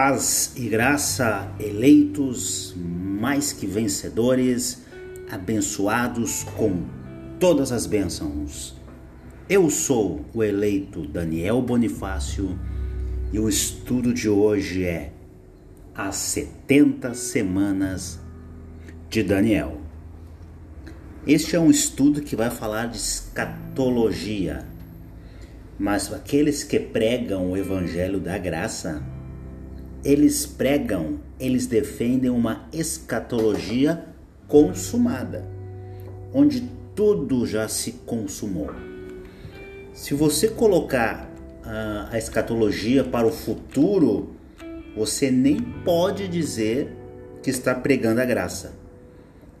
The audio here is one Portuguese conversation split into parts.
Paz e graça, eleitos mais que vencedores, abençoados com todas as bênçãos. Eu sou o eleito Daniel Bonifácio e o estudo de hoje é As 70 Semanas de Daniel. Este é um estudo que vai falar de escatologia, mas aqueles que pregam o Evangelho da Graça eles pregam, eles defendem uma escatologia consumada, onde tudo já se consumou. Se você colocar a, a escatologia para o futuro, você nem pode dizer que está pregando a graça.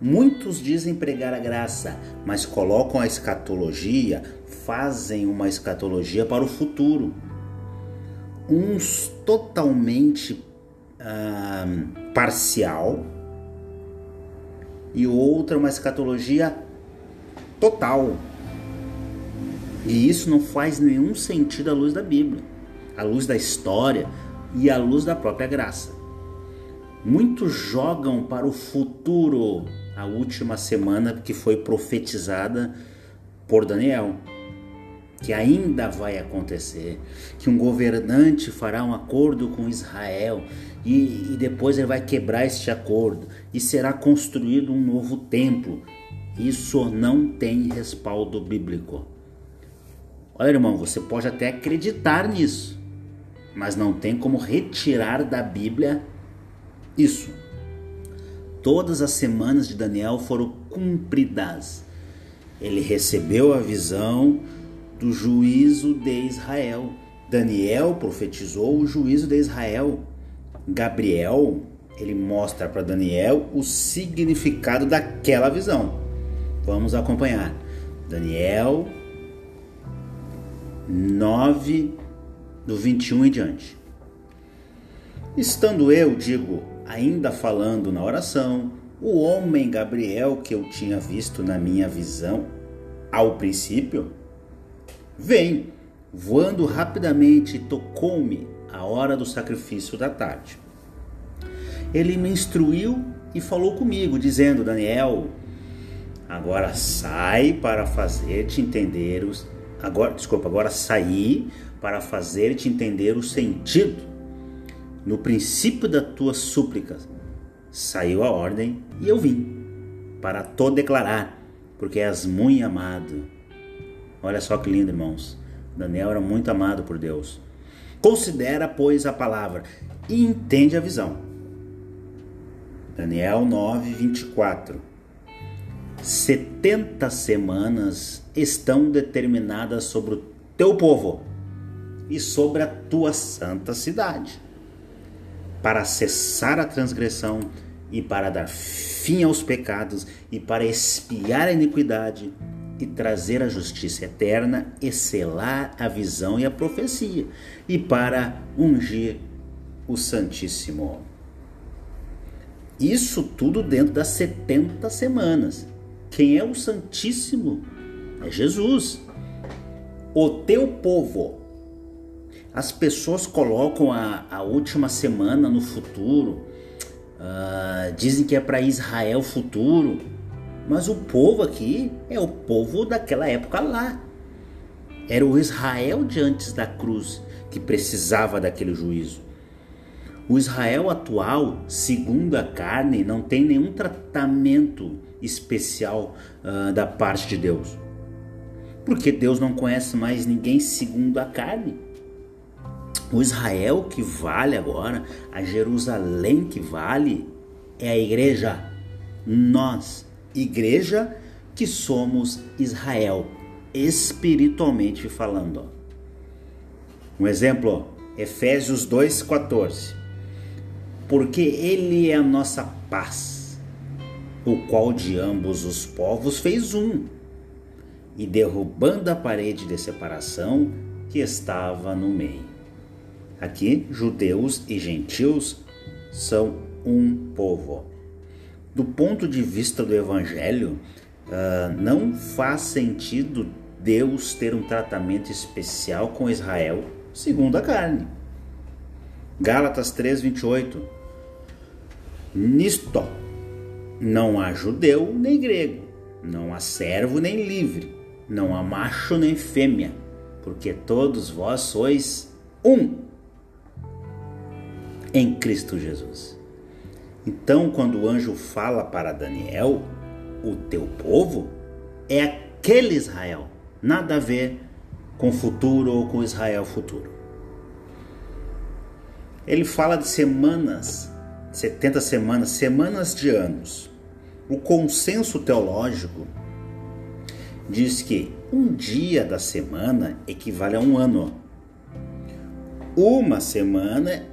Muitos dizem pregar a graça, mas colocam a escatologia, fazem uma escatologia para o futuro uns totalmente uh, parcial e outra uma escatologia total. E isso não faz nenhum sentido à luz da Bíblia, à luz da história e à luz da própria graça. Muitos jogam para o futuro a última semana que foi profetizada por Daniel que ainda vai acontecer, que um governante fará um acordo com Israel e, e, depois ele vai quebrar este acordo e será construído um novo templo. Isso não tem respaldo bíblico. Olha, irmão, você pode até acreditar nisso, mas não tem como retirar da Bíblia isso. Todas as semanas de Daniel foram cumpridas. Ele recebeu a visão, do juízo de Israel. Daniel profetizou o juízo de Israel. Gabriel, ele mostra para Daniel o significado daquela visão. Vamos acompanhar. Daniel 9, do 21 em diante. Estando eu, digo, ainda falando na oração, o homem Gabriel que eu tinha visto na minha visão ao princípio, Vem, voando rapidamente, tocou-me a hora do sacrifício da tarde. Ele me instruiu e falou comigo, dizendo: Daniel, agora sai para fazer-te entender os. Agora, desculpa, agora saí para fazer-te entender o sentido. No princípio das tuas súplicas saiu a ordem e eu vim para to declarar, porque és muito amado Olha só que lindo, irmãos. Daniel era muito amado por Deus. Considera, pois, a palavra e entende a visão. Daniel 9, 24. 70 semanas estão determinadas sobre o teu povo e sobre a tua santa cidade, para cessar a transgressão e para dar fim aos pecados e para expiar a iniquidade e trazer a justiça eterna e selar a visão e a profecia, e para ungir o Santíssimo. Isso tudo dentro das 70 semanas. Quem é o Santíssimo? É Jesus. O teu povo. As pessoas colocam a, a última semana no futuro, uh, dizem que é para Israel futuro mas o povo aqui é o povo daquela época lá. Era o Israel de antes da cruz que precisava daquele juízo. O Israel atual, segundo a carne, não tem nenhum tratamento especial uh, da parte de Deus. Porque Deus não conhece mais ninguém segundo a carne. O Israel que vale agora, a Jerusalém que vale, é a igreja. Nós igreja que somos Israel, espiritualmente falando. Um exemplo, Efésios 2,14. Porque Ele é a nossa paz, o qual de ambos os povos fez um, e derrubando a parede de separação que estava no meio. Aqui, judeus e gentios são um povo do ponto de vista do Evangelho, uh, não faz sentido Deus ter um tratamento especial com Israel segundo a carne. Gálatas 3:28. Nisto não há judeu nem grego, não há servo nem livre, não há macho nem fêmea, porque todos vós sois um em Cristo Jesus. Então, quando o anjo fala para Daniel, o teu povo é aquele Israel, nada a ver com o futuro ou com Israel futuro. Ele fala de semanas, 70 semanas, semanas de anos. O consenso teológico diz que um dia da semana equivale a um ano. Uma semana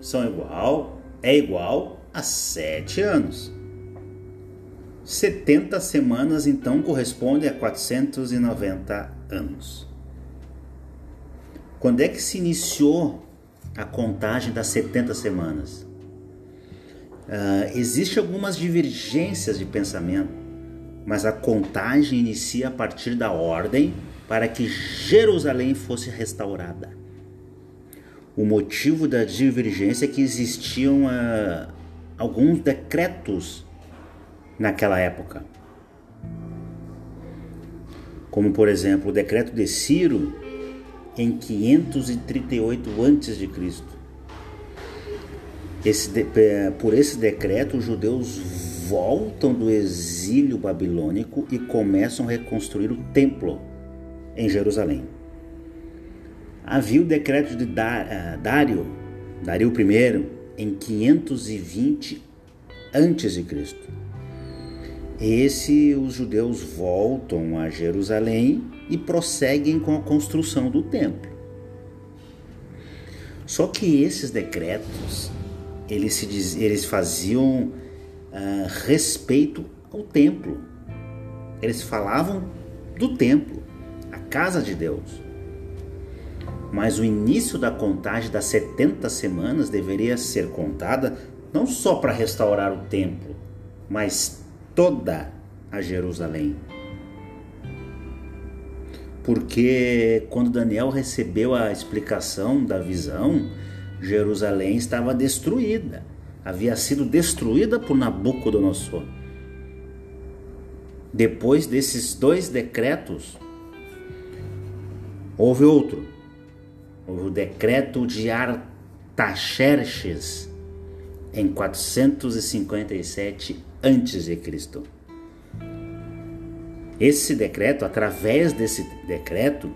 são igual, é igual a sete anos. 70 semanas então corresponde a 490 anos. Quando é que se iniciou a contagem das 70 semanas? Uh, Existem algumas divergências de pensamento, mas a contagem inicia a partir da ordem para que Jerusalém fosse restaurada. O motivo da divergência é que existiam uh, alguns decretos naquela época. Como, por exemplo, o decreto de Ciro em 538 a.C. Esse, por esse decreto, os judeus voltam do exílio babilônico e começam a reconstruir o templo em Jerusalém. Havia o decreto de eh, Dário, Dário I, em 520 a.C. Esse os judeus voltam a Jerusalém e prosseguem com a construção do templo. Só que esses decretos eles, se diz, eles faziam uh, respeito ao templo. Eles falavam do templo, a casa de Deus. Mas o início da contagem das 70 semanas deveria ser contada não só para restaurar o templo, mas toda a Jerusalém. Porque quando Daniel recebeu a explicação da visão, Jerusalém estava destruída, havia sido destruída por Nabucodonosor. Depois desses dois decretos, houve outro. O decreto de Artaxerxes em 457 a.C. Esse decreto, através desse decreto,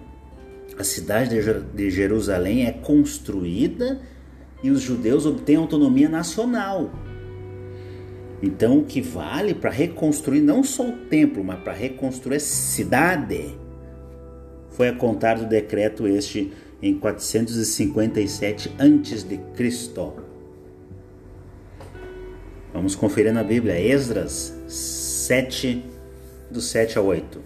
a cidade de Jerusalém é construída e os judeus obtêm autonomia nacional. Então, o que vale para reconstruir não só o templo, mas para reconstruir a cidade, foi a contar do decreto este em 457 a.C. Vamos conferir na Bíblia, Esdras 7, do 7 ao 8.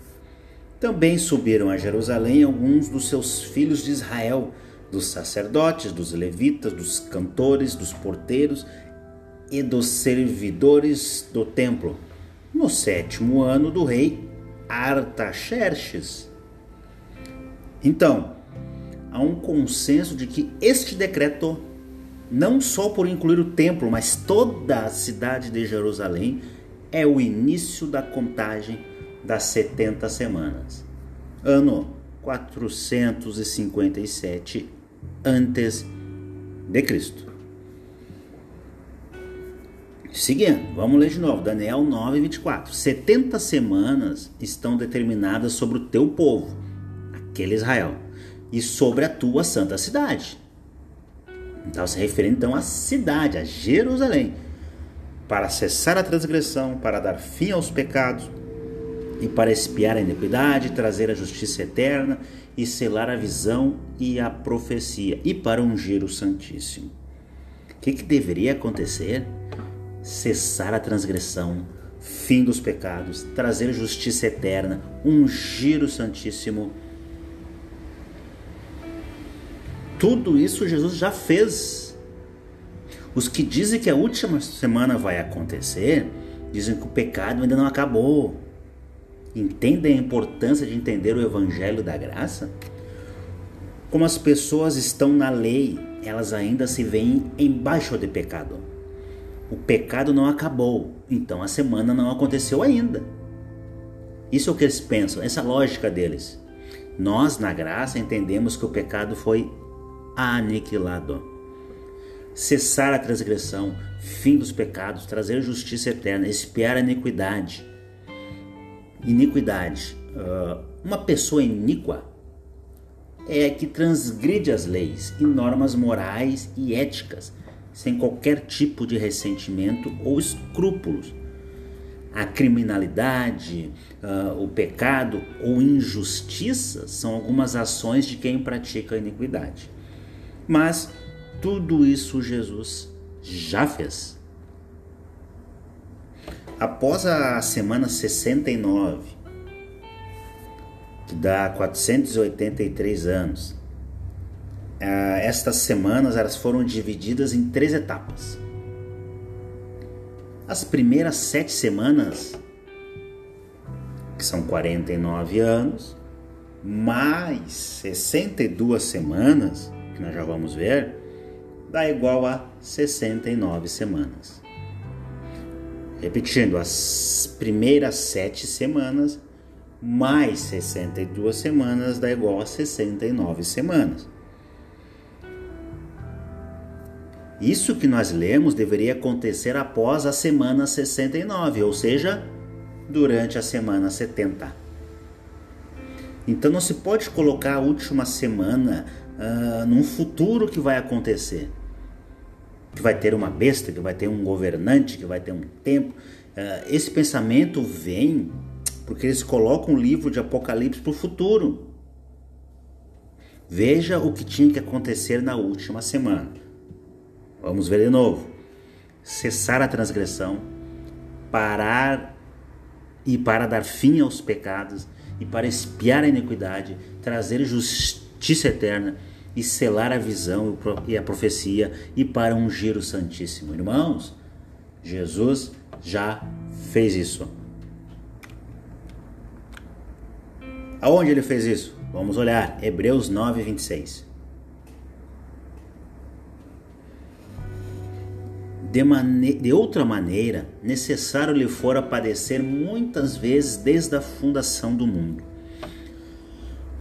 Também subiram a Jerusalém alguns dos seus filhos de Israel, dos sacerdotes, dos levitas, dos cantores, dos porteiros e dos servidores do templo, no sétimo ano do rei Artaxerxes. Então, há um consenso de que este decreto, não só por incluir o templo, mas toda a cidade de Jerusalém, é o início da contagem das 70 semanas. Ano 457 antes de Cristo. Seguindo, vamos ler de novo, Daniel 9, 24. 70 semanas estão determinadas sobre o teu povo, aquele Israel, e sobre a tua santa cidade. Então, se referindo então à cidade, a Jerusalém, para cessar a transgressão, para dar fim aos pecados, e para espiar a iniquidade, trazer a justiça eterna e selar a visão e a profecia, e para ungir o Santíssimo. O que, que deveria acontecer? Cessar a transgressão, fim dos pecados, trazer justiça eterna, ungir o Santíssimo. Tudo isso Jesus já fez. Os que dizem que a última semana vai acontecer, dizem que o pecado ainda não acabou Entendem a importância de entender o Evangelho da Graça? Como as pessoas estão na lei, elas ainda se veem embaixo de pecado. O pecado não acabou, então a semana não aconteceu ainda. Isso é o que eles pensam, essa é lógica deles. Nós, na graça, entendemos que o pecado foi aniquilado. Cessar a transgressão, fim dos pecados, trazer justiça eterna, espiar a iniquidade. Iniquidade. Uh, uma pessoa iníqua é que transgride as leis e normas morais e éticas, sem qualquer tipo de ressentimento ou escrúpulos. A criminalidade, uh, o pecado ou injustiça são algumas ações de quem pratica a iniquidade. Mas tudo isso Jesus já fez. Após a semana 69, que dá 483 anos. Ah, estas semanas elas foram divididas em três etapas. As primeiras sete semanas, que são 49 anos, mais 62 semanas, que nós já vamos ver, dá igual a 69 semanas. Repetindo, as primeiras sete semanas mais 62 semanas dá igual a 69 semanas. Isso que nós lemos deveria acontecer após a semana 69, ou seja, durante a semana 70. Então não se pode colocar a última semana uh, num futuro que vai acontecer. Que vai ter uma besta, que vai ter um governante, que vai ter um tempo. Uh, esse pensamento vem porque eles colocam o livro de Apocalipse para o futuro. Veja o que tinha que acontecer na última semana. Vamos ver de novo. Cessar a transgressão, parar e para dar fim aos pecados e para espiar a iniquidade, trazer justiça eterna e selar a visão e a profecia e para ungir o Santíssimo. Irmãos, Jesus já fez isso. Aonde ele fez isso? Vamos olhar, Hebreus 9, 26. De, de outra maneira, necessário lhe fora padecer muitas vezes desde a fundação do mundo.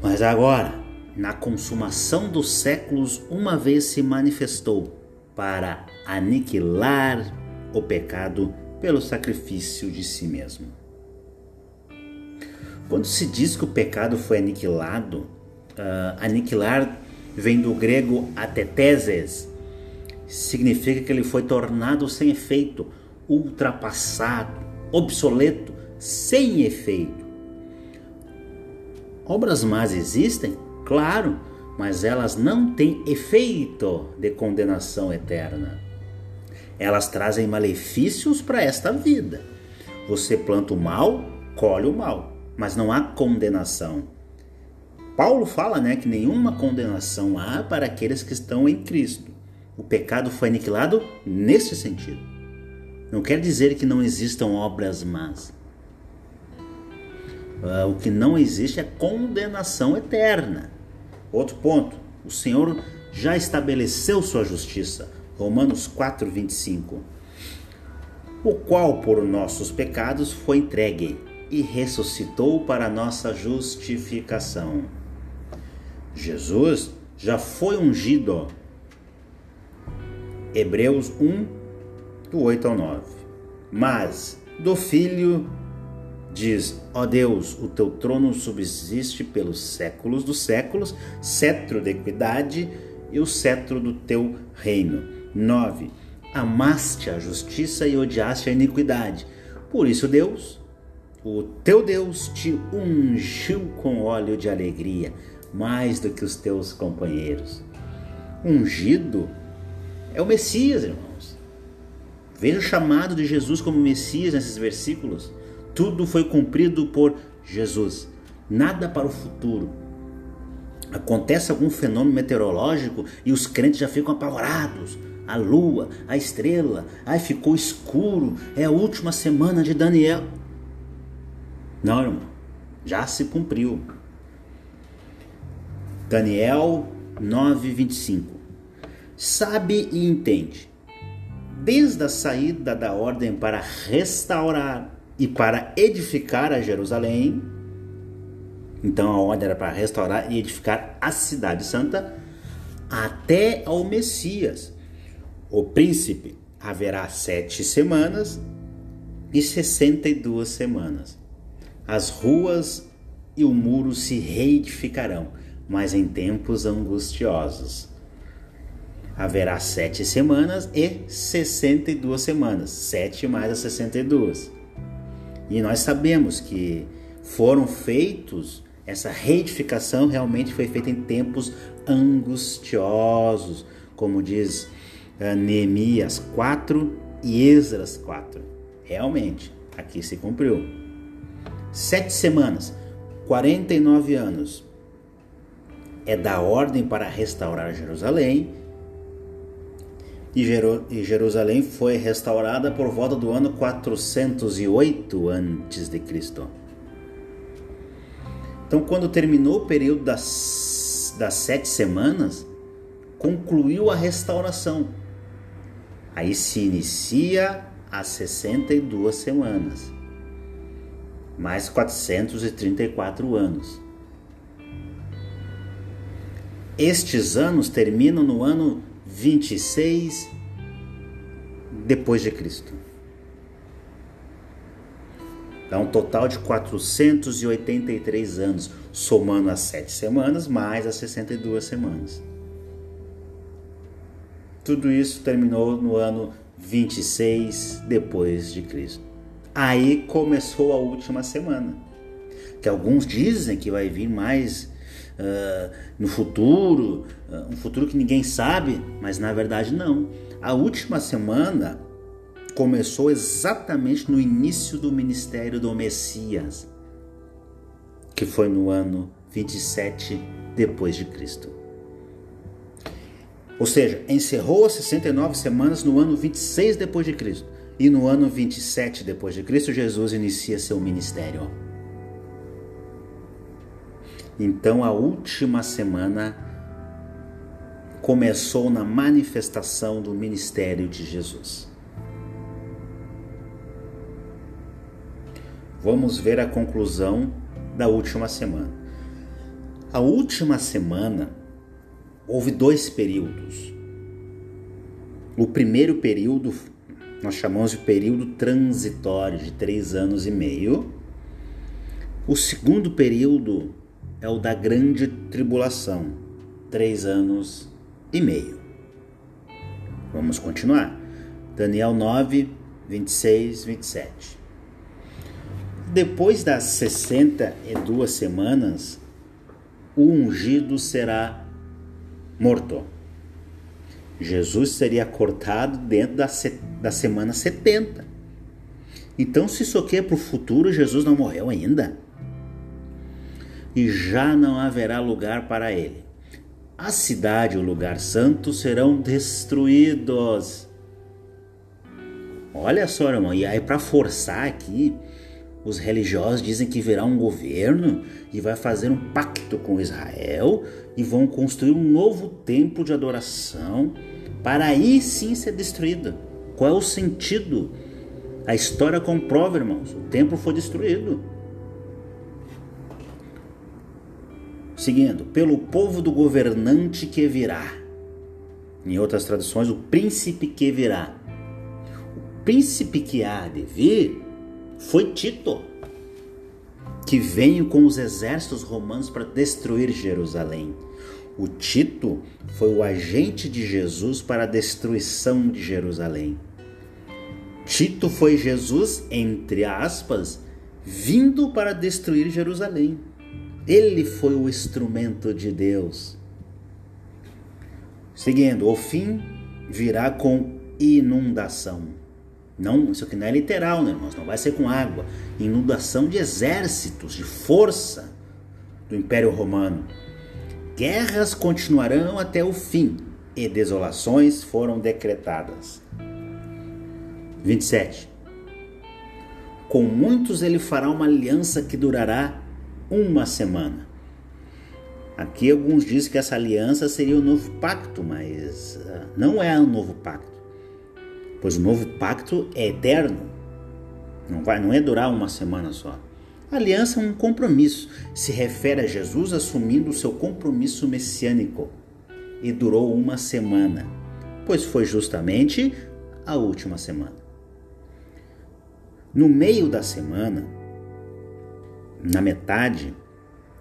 Mas agora, na consumação dos séculos, uma vez se manifestou para aniquilar o pecado pelo sacrifício de si mesmo. Quando se diz que o pecado foi aniquilado, uh, aniquilar vem do grego ateteses, significa que ele foi tornado sem efeito, ultrapassado, obsoleto, sem efeito. Obras más existem? Claro, mas elas não têm efeito de condenação eterna. Elas trazem malefícios para esta vida. Você planta o mal, colhe o mal mas não há condenação. Paulo fala né, que nenhuma condenação há para aqueles que estão em Cristo. O pecado foi aniquilado nesse sentido. Não quer dizer que não existam obras más. Uh, o que não existe é condenação eterna. Outro ponto: o Senhor já estabeleceu sua justiça. Romanos 4, 25. O qual por nossos pecados foi entregue e ressuscitou para nossa justificação. Jesus já foi ungido. Hebreus 1, do 8 ao 9. Mas do Filho diz: Ó Deus, o teu trono subsiste pelos séculos dos séculos, cetro de equidade e o cetro do teu reino. 9. Amaste a justiça e odiaste a iniquidade. Por isso, Deus, o teu Deus te ungiu com óleo de alegria, mais do que os teus companheiros. Ungido é o Messias, irmãos. Veja o chamado de Jesus como Messias nesses versículos. Tudo foi cumprido por Jesus, nada para o futuro. Acontece algum fenômeno meteorológico e os crentes já ficam apavorados. A lua, a estrela, ai ficou escuro, é a última semana de Daniel. Não, irmão, já se cumpriu. Daniel 9:25. sabe e entende. Desde a saída da ordem para restaurar e para edificar a Jerusalém, então a ordem era para restaurar e edificar a cidade santa, até ao Messias. O príncipe haverá sete semanas e sessenta e duas semanas. As ruas e o muro se reedificarão, mas em tempos angustiosos. Haverá sete semanas e sessenta e duas semanas, sete mais as sessenta e duas. E nós sabemos que foram feitos, essa reedificação realmente foi feita em tempos angustiosos, como diz uh, Neemias 4 e Esdras 4. Realmente, aqui se cumpriu. Sete semanas, 49 anos, é da ordem para restaurar Jerusalém. E, Jerusalém foi restaurada por volta do ano 408 a.C. Então, quando terminou o período das, das sete semanas, concluiu a restauração. Aí se inicia as 62 semanas, mais 434 anos. Estes anos terminam no ano 26 depois de Cristo. Dá um total de 483 anos, somando as sete semanas mais as 62 semanas. Tudo isso terminou no ano 26 depois de Cristo. Aí começou a última semana, que alguns dizem que vai vir mais uh, no futuro, uh, um futuro que ninguém sabe, mas na verdade não. A última semana começou exatamente no início do ministério do Messias, que foi no ano 27 depois de Cristo. Ou seja, encerrou as 69 semanas no ano 26 depois de Cristo. E no ano 27 depois de Cristo, Jesus inicia seu ministério. Então a última semana começou na manifestação do ministério de Jesus. Vamos ver a conclusão da última semana. A última semana houve dois períodos. O primeiro período nós chamamos de período transitório de três anos e meio. O segundo período é o da grande tribulação, três anos e meio. Vamos continuar. Daniel 9, 26, 27. Depois das 62 semanas, o ungido será morto. Jesus seria cortado dentro da, da semana 70. Então, se isso aqui é para o futuro, Jesus não morreu ainda. E já não haverá lugar para ele. A cidade e o lugar santo serão destruídos. Olha só, irmão, e aí para forçar aqui, os religiosos dizem que virá um governo e vai fazer um pacto com Israel e vão construir um novo templo de adoração para aí sim ser destruído. Qual é o sentido? A história comprova, irmãos. O templo foi destruído. Seguindo, pelo povo do governante que virá. Em outras traduções, o príncipe que virá. O príncipe que há de vir foi Tito, que veio com os exércitos romanos para destruir Jerusalém. O Tito foi o agente de Jesus para a destruição de Jerusalém. Tito foi Jesus, entre aspas, vindo para destruir Jerusalém. Ele foi o instrumento de Deus. Seguindo, o fim virá com inundação. Não, isso aqui não é literal, né, irmãos? Não vai ser com água. Inundação de exércitos, de força do Império Romano. Guerras continuarão até o fim e desolações foram decretadas. 27. Com muitos ele fará uma aliança que durará uma semana. Aqui alguns dizem que essa aliança seria o novo pacto, mas uh, não é o novo pacto, pois o novo pacto é eterno, não vai, não é durar uma semana só. A aliança é um compromisso, se refere a Jesus assumindo o seu compromisso messiânico e durou uma semana, pois foi justamente a última semana. No meio da semana, na metade,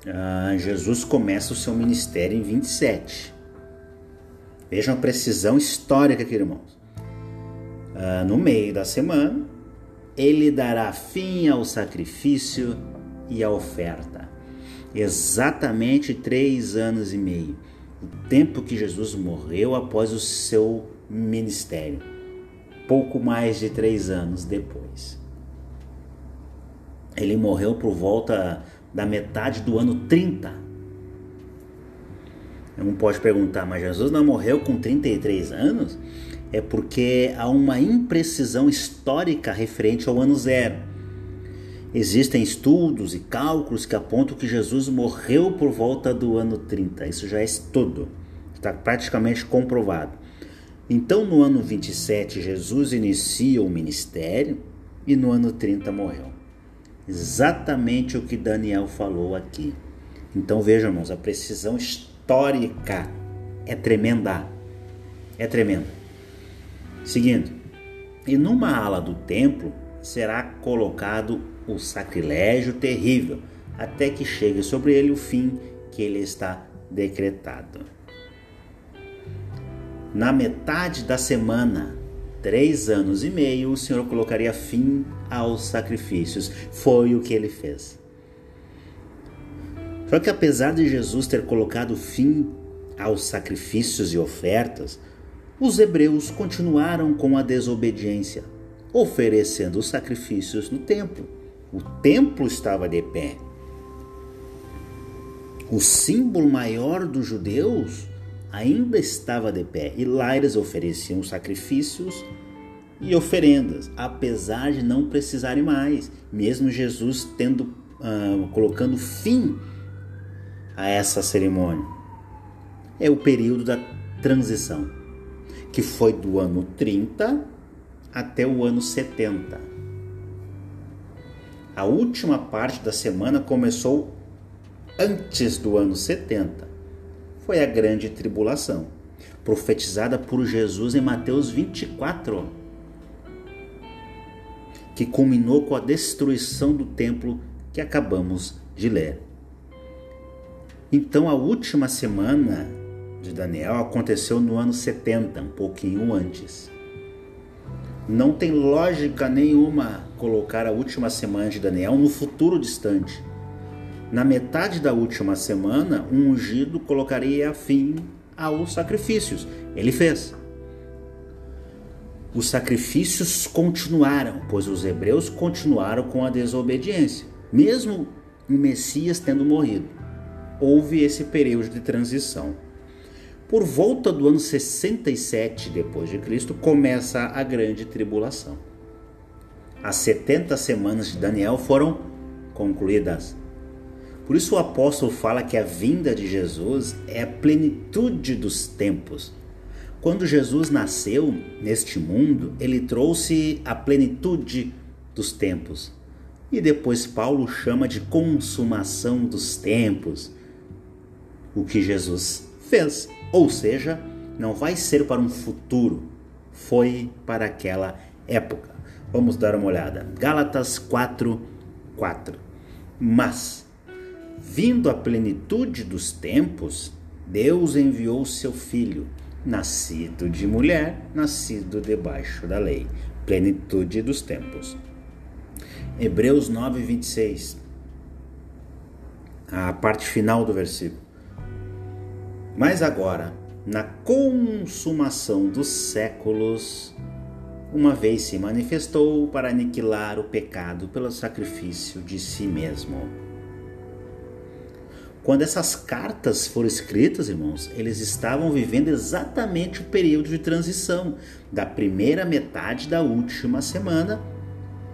ah, Jesus começa o seu ministério em 27. Vejam a precisão histórica aqui, irmãos. Ah, no meio da semana, ele dará fim ao sacrifício e à oferta. Exatamente três anos e meio, o tempo que Jesus morreu após o seu ministério. Pouco mais de três anos depois. Ele morreu por volta da metade do ano 30. Um pode perguntar, mas Jesus não morreu com 33 anos? É porque há uma imprecisão histórica referente ao ano zero. Existem estudos e cálculos que apontam que Jesus morreu por volta do ano 30. Isso já é tudo. Está praticamente comprovado. Então, no ano 27, Jesus inicia o ministério e no ano 30 morreu exatamente o que Daniel falou aqui. Então vejam, irmãos, a precisão histórica é tremenda. É tremenda. Seguindo, e numa ala do templo será colocado o sacrilégio terrível, até que chegue sobre ele o fim que ele está decretado. Na metade da semana, três anos e meio, o Senhor colocaria fim aos sacrifícios. Foi o que ele fez. Só que apesar de Jesus ter colocado fim aos sacrifícios e ofertas, os hebreus continuaram com a desobediência, oferecendo os sacrifícios no templo. O templo estava de pé. O símbolo maior dos judeus ainda estava de pé e lá eles ofereciam sacrifícios e oferendas, apesar de não precisarem mais, mesmo Jesus tendo uh, colocando fim a essa cerimônia. É o período da transição, que foi do ano 30 até o ano 70. A última parte da semana começou antes do ano 70. Foi a grande tribulação, profetizada por Jesus em Mateus 24 que culminou com a destruição do templo que acabamos de ler. Então, a última semana de Daniel aconteceu no ano 70, um pouquinho antes. Não tem lógica nenhuma colocar a última semana de Daniel no futuro distante. Na metade da última semana, um ungido colocaria fim aos sacrifícios. Ele fez os sacrifícios continuaram, pois os hebreus continuaram com a desobediência, mesmo o Messias tendo morrido. Houve esse período de transição. Por volta do ano 67 depois de Cristo começa a grande tribulação. As 70 semanas de Daniel foram concluídas. Por isso o apóstolo fala que a vinda de Jesus é a plenitude dos tempos quando Jesus nasceu neste mundo, ele trouxe a plenitude dos tempos. E depois Paulo chama de consumação dos tempos. O que Jesus fez, ou seja, não vai ser para um futuro, foi para aquela época. Vamos dar uma olhada. Gálatas 4, 4. Mas, vindo a plenitude dos tempos, Deus enviou seu Filho nascido de mulher, nascido debaixo da lei, plenitude dos tempos. Hebreus 9, 26, a parte final do versículo. Mas agora, na consumação dos séculos, uma vez se manifestou para aniquilar o pecado pelo sacrifício de si mesmo quando essas cartas foram escritas, irmãos, eles estavam vivendo exatamente o período de transição da primeira metade da última semana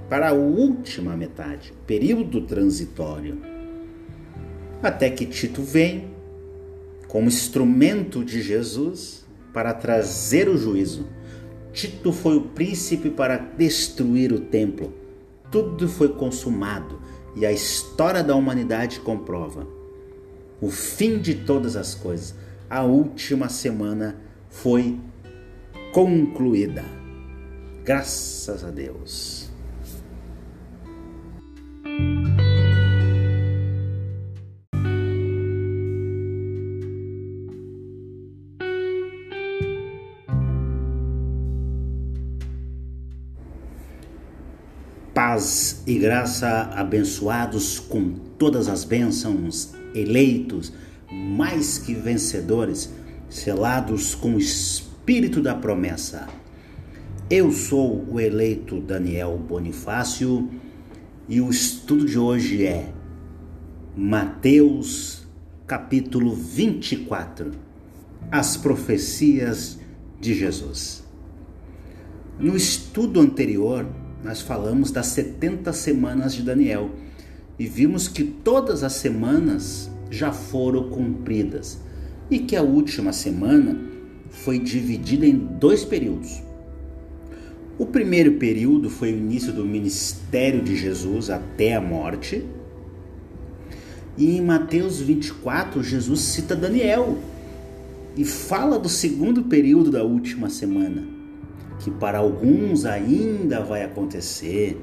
para a última metade, período transitório. Até que Tito vem como instrumento de Jesus para trazer o juízo. Tito foi o príncipe para destruir o templo. Tudo foi consumado e a história da humanidade comprova. O fim de todas as coisas. A última semana foi concluída. Graças a Deus. Paz e graça abençoados com todas as bênçãos, eleitos, mais que vencedores, selados com o Espírito da promessa. Eu sou o eleito Daniel Bonifácio e o estudo de hoje é Mateus capítulo 24 As profecias de Jesus. No estudo anterior, nós falamos das 70 semanas de Daniel e vimos que todas as semanas já foram cumpridas e que a última semana foi dividida em dois períodos. O primeiro período foi o início do ministério de Jesus até a morte. E em Mateus 24, Jesus cita Daniel e fala do segundo período da última semana que para alguns ainda vai acontecer,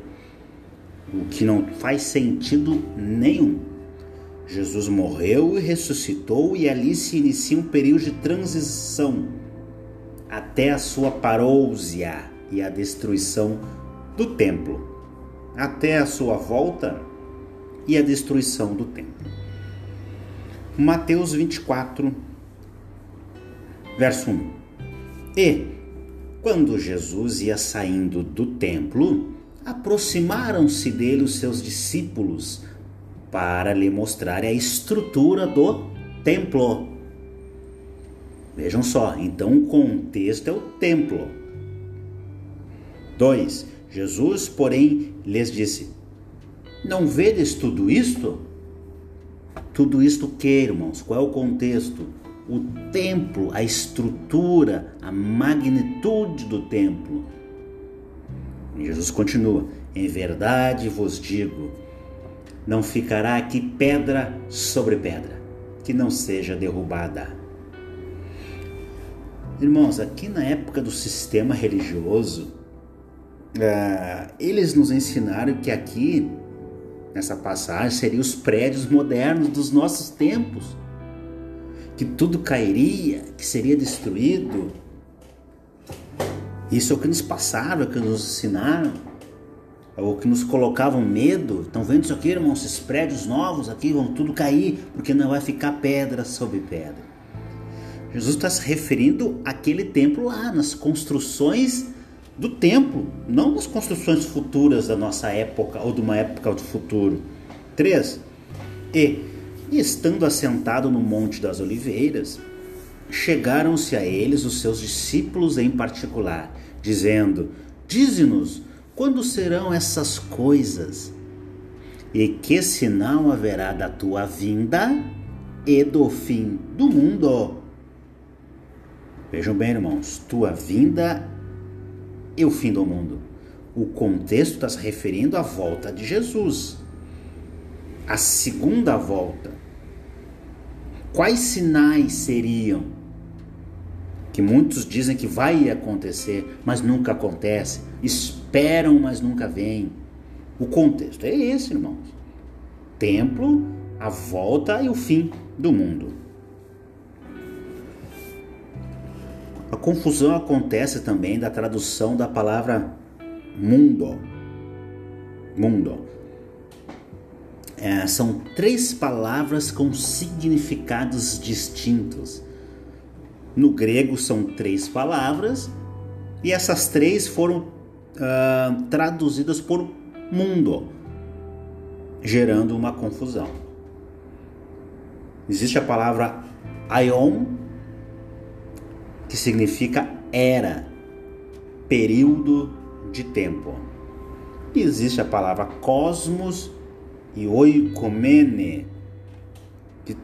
o que não faz sentido nenhum. Jesus morreu e ressuscitou, e ali se inicia um período de transição até a sua parousia e a destruição do templo, até a sua volta e a destruição do templo. Mateus 24, verso 1. E quando Jesus ia saindo do templo, aproximaram-se dele os seus discípulos para lhe mostrar a estrutura do templo. Vejam só, então o contexto é o templo. 2. Jesus, porém, lhes disse: Não vedes tudo isto? Tudo isto que, irmãos? Qual é o contexto? o templo, a estrutura, a magnitude do templo. Jesus continua: Em verdade vos digo, não ficará aqui pedra sobre pedra que não seja derrubada. Irmãos, aqui na época do sistema religioso, uh, eles nos ensinaram que aqui, nessa passagem, seriam os prédios modernos dos nossos tempos que tudo cairia, que seria destruído. Isso é o que nos passaram, é o que nos ensinaram, é o que nos colocavam medo. Estão vendo isso aqui, irmãos? Esses prédios novos aqui vão tudo cair, porque não vai ficar pedra sobre pedra. Jesus está se referindo àquele templo lá, nas construções do templo, não nas construções futuras da nossa época ou de uma época do futuro. 3. E e estando assentado no Monte das Oliveiras, chegaram-se a eles os seus discípulos em particular, dizendo: Dize-nos, quando serão essas coisas? E que sinal haverá da tua vinda e do fim do mundo? Vejam bem, irmãos, tua vinda e o fim do mundo. O contexto está se referindo à volta de Jesus a segunda volta, quais sinais seriam? Que muitos dizem que vai acontecer, mas nunca acontece. Esperam, mas nunca vem. O contexto é esse, irmãos. Templo, a volta e o fim do mundo. A confusão acontece também da tradução da palavra mundo. Mundo é, são três palavras com significados distintos. No grego são três palavras e essas três foram uh, traduzidas por mundo, gerando uma confusão. Existe a palavra aion, que significa era, período de tempo. E existe a palavra cosmos e oikomene, que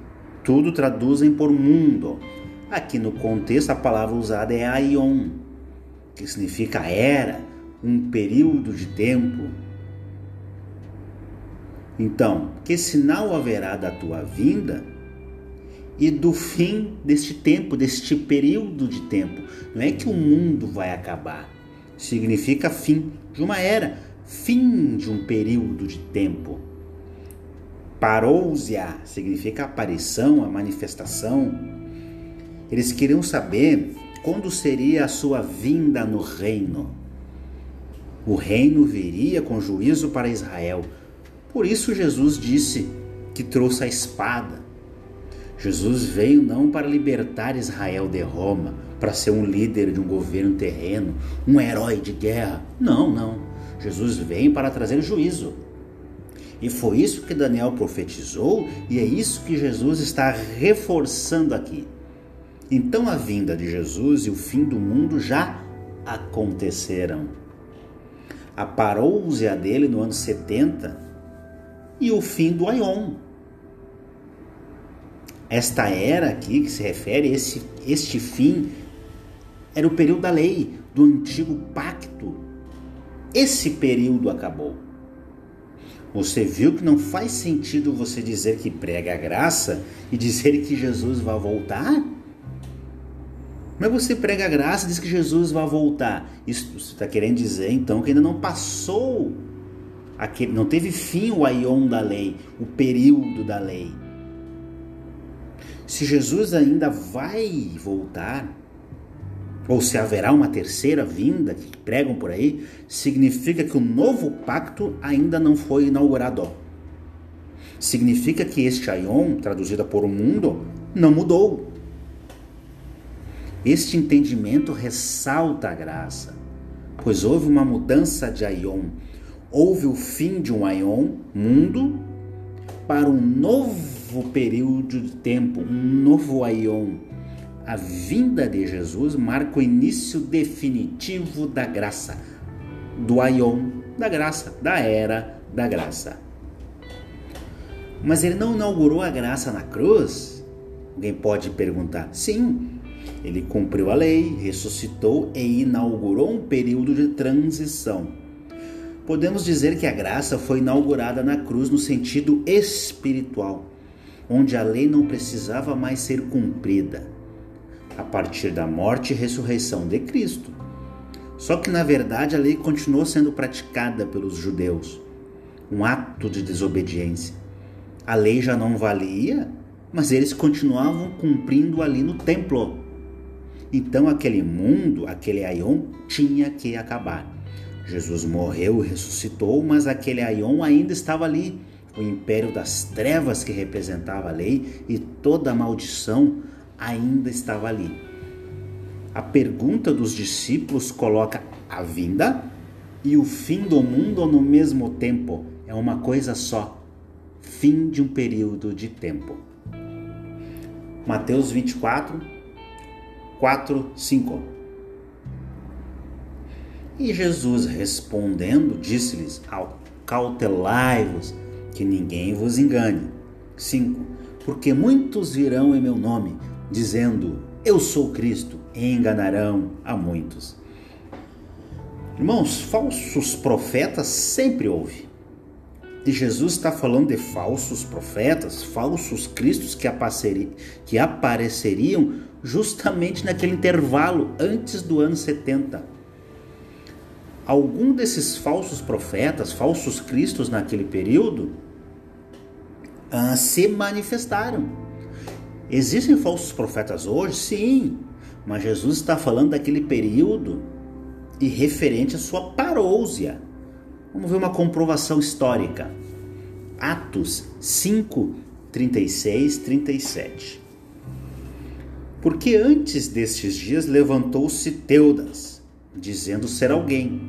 tudo traduzem por mundo. Aqui no contexto a palavra usada é aion, que significa era, um período de tempo. Então, que sinal haverá da tua vinda e do fim deste tempo, deste período de tempo? Não é que o mundo vai acabar, significa fim de uma era, fim de um período de tempo. Parousia significa aparição, a manifestação. Eles queriam saber quando seria a sua vinda no reino. O reino viria com juízo para Israel. Por isso Jesus disse que trouxe a espada. Jesus veio não para libertar Israel de Roma, para ser um líder de um governo terreno, um herói de guerra. Não, não. Jesus veio para trazer juízo. E foi isso que Daniel profetizou e é isso que Jesus está reforçando aqui. Então a vinda de Jesus e o fim do mundo já aconteceram. A parousia dele no ano 70 e o fim do Aion. Esta era aqui que se refere, esse, este fim, era o período da lei, do antigo pacto. Esse período acabou. Você viu que não faz sentido você dizer que prega a graça e dizer que Jesus vai voltar? Mas você prega a graça e diz que Jesus vai voltar. Isso você está querendo dizer então que ainda não passou, aquele, não teve fim o aion da lei, o período da lei. Se Jesus ainda vai voltar, ou se haverá uma terceira vinda que pregam por aí, significa que o novo pacto ainda não foi inaugurado. Significa que este aion, traduzida por o mundo, não mudou. Este entendimento ressalta a graça, pois houve uma mudança de aion, houve o fim de um aion, mundo, para um novo período de tempo, um novo aion, a vinda de Jesus marca o início definitivo da graça, do aion da graça, da era da graça. Mas ele não inaugurou a graça na cruz? Alguém pode perguntar. Sim, ele cumpriu a lei, ressuscitou e inaugurou um período de transição. Podemos dizer que a graça foi inaugurada na cruz no sentido espiritual, onde a lei não precisava mais ser cumprida a partir da morte e ressurreição de Cristo. Só que na verdade a lei continuou sendo praticada pelos judeus, um ato de desobediência. A lei já não valia, mas eles continuavam cumprindo ali no templo. Então aquele mundo, aquele aion, tinha que acabar. Jesus morreu e ressuscitou, mas aquele aion ainda estava ali, o império das trevas que representava a lei e toda a maldição ainda estava ali. A pergunta dos discípulos coloca a vinda e o fim do mundo no mesmo tempo. É uma coisa só. Fim de um período de tempo. Mateus 24, 4, 5. E Jesus respondendo, disse-lhes: Cautelai-vos, que ninguém vos engane. 5. Porque muitos virão em meu nome, dizendo: Eu sou Cristo, e enganarão a muitos. Irmãos, falsos profetas sempre houve. E Jesus está falando de falsos profetas, falsos cristos que, que apareceriam justamente naquele intervalo antes do ano 70. Algum desses falsos profetas, falsos cristos naquele período, ah, se manifestaram Existem falsos profetas hoje? Sim, mas Jesus está falando daquele período e referente à sua parousia. Vamos ver uma comprovação histórica. Atos 5, 36, 37. Porque antes destes dias levantou-se Teudas, dizendo ser alguém.